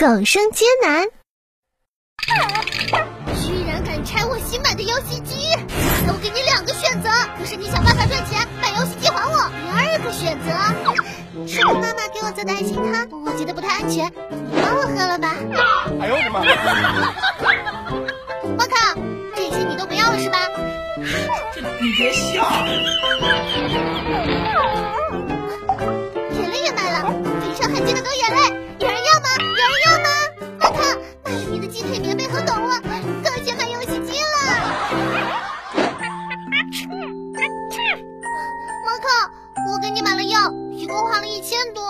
狗生艰难。居然敢拆我新买的游戏机！那我给你两个选择，可是你想办法赚钱把游戏机还我。第二个选择，吃了妈妈给我做的爱心汤，我觉得不太安全，你帮我喝了吧。哎呦我的妈！我靠，这些你都不要了是吧？这你别笑。买棉被和暖和，够钱买游戏机了。魔寇，我给你买了药，一共花了一千多。